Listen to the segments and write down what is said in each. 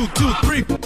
two, two, three.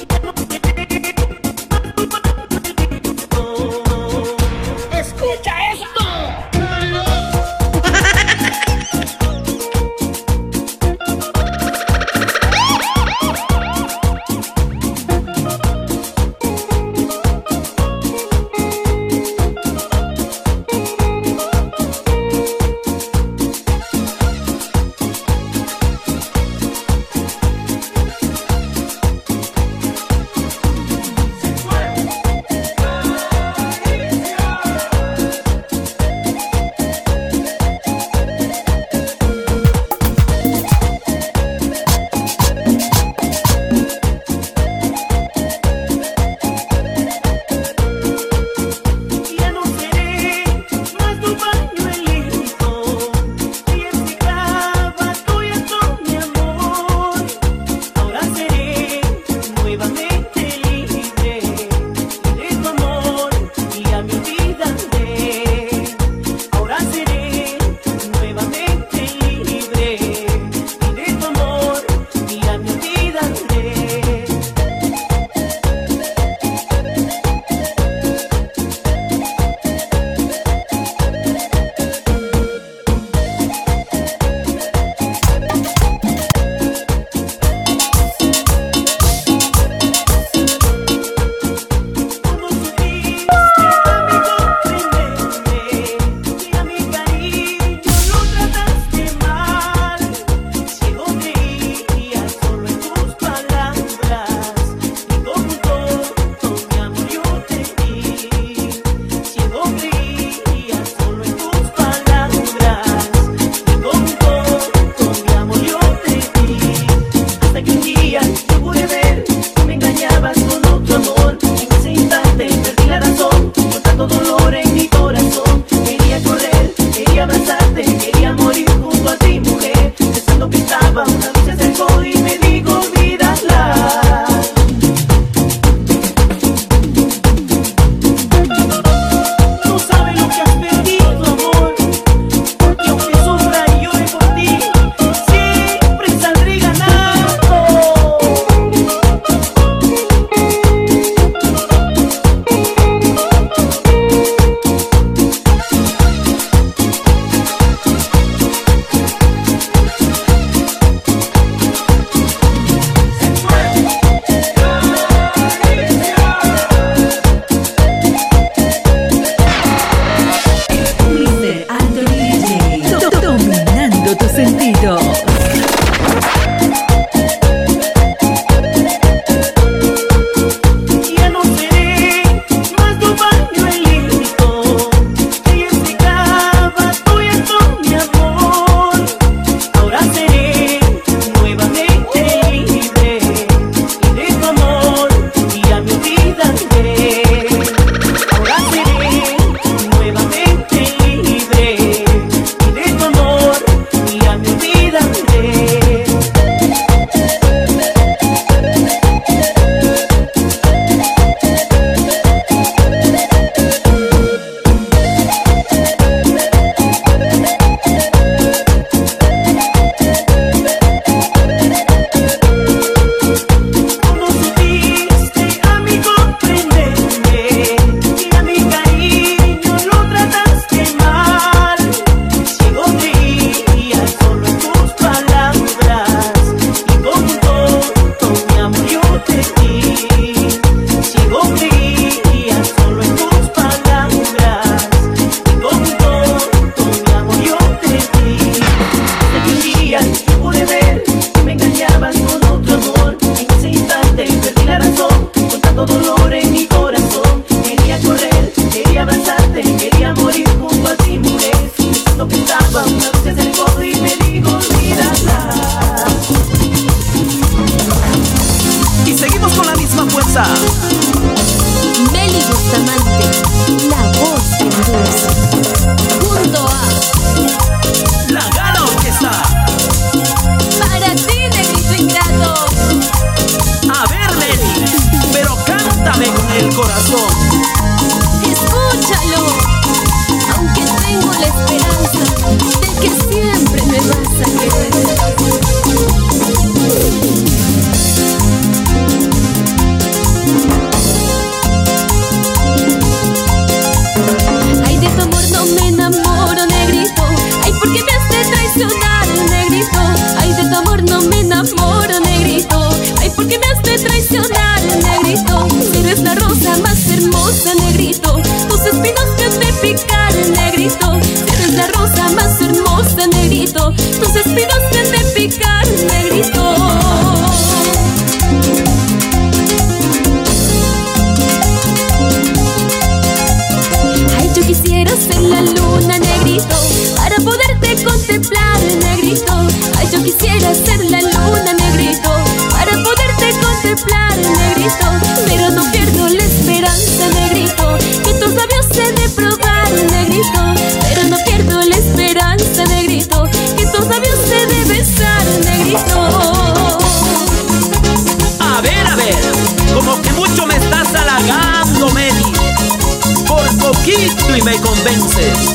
Me convences.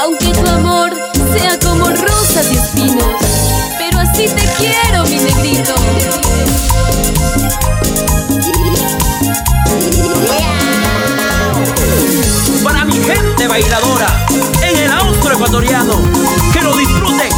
Aunque tu amor sea como rosas y espinos, pero así te quiero, mi negrito. Para mi gente bailadora en el austro ecuatoriano, que lo disfruten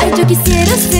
Ay, yo quisiera ser.